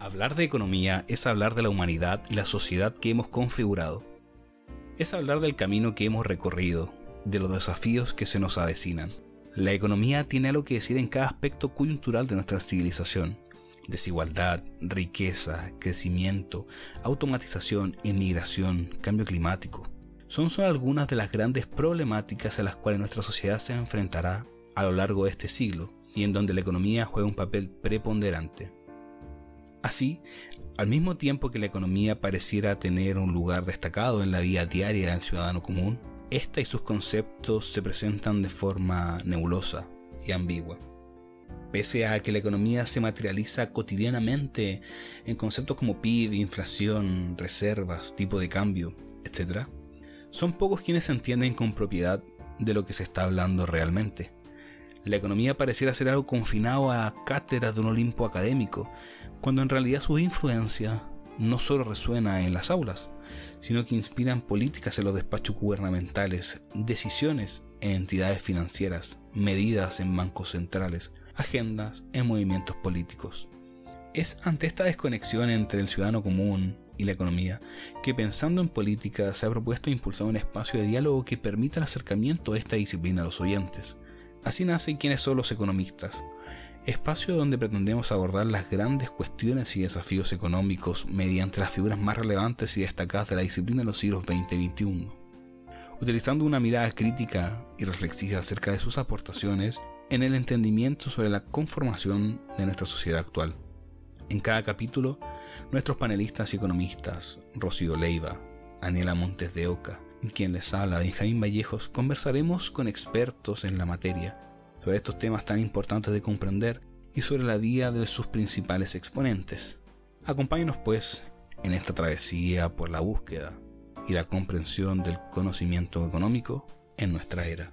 Hablar de economía es hablar de la humanidad y la sociedad que hemos configurado. Es hablar del camino que hemos recorrido, de los desafíos que se nos avecinan. La economía tiene algo que decir en cada aspecto coyuntural de nuestra civilización. Desigualdad, riqueza, crecimiento, automatización, inmigración, cambio climático. Son solo algunas de las grandes problemáticas a las cuales nuestra sociedad se enfrentará a lo largo de este siglo y en donde la economía juega un papel preponderante. Así, al mismo tiempo que la economía pareciera tener un lugar destacado en la vida diaria del ciudadano común, esta y sus conceptos se presentan de forma nebulosa y ambigua. Pese a que la economía se materializa cotidianamente en conceptos como PIB, inflación, reservas, tipo de cambio, etc., son pocos quienes entienden con propiedad de lo que se está hablando realmente. La economía pareciera ser algo confinado a cátedras de un Olimpo académico, cuando en realidad su influencia no solo resuena en las aulas, sino que inspiran políticas en los despachos gubernamentales, decisiones en entidades financieras, medidas en bancos centrales, agendas en movimientos políticos. Es ante esta desconexión entre el ciudadano común y la economía que pensando en política se ha propuesto impulsar un espacio de diálogo que permita el acercamiento de esta disciplina a los oyentes. Así nacen quienes son los economistas, espacio donde pretendemos abordar las grandes cuestiones y desafíos económicos mediante las figuras más relevantes y destacadas de la disciplina de los siglos XX y XXI, utilizando una mirada crítica y reflexiva acerca de sus aportaciones en el entendimiento sobre la conformación de nuestra sociedad actual. En cada capítulo, nuestros panelistas y economistas, Rocío Leiva, Aniela Montes de Oca, quien les habla, Benjamín Vallejos, conversaremos con expertos en la materia sobre estos temas tan importantes de comprender y sobre la vida de sus principales exponentes. Acompáñenos pues en esta travesía por la búsqueda y la comprensión del conocimiento económico en nuestra era.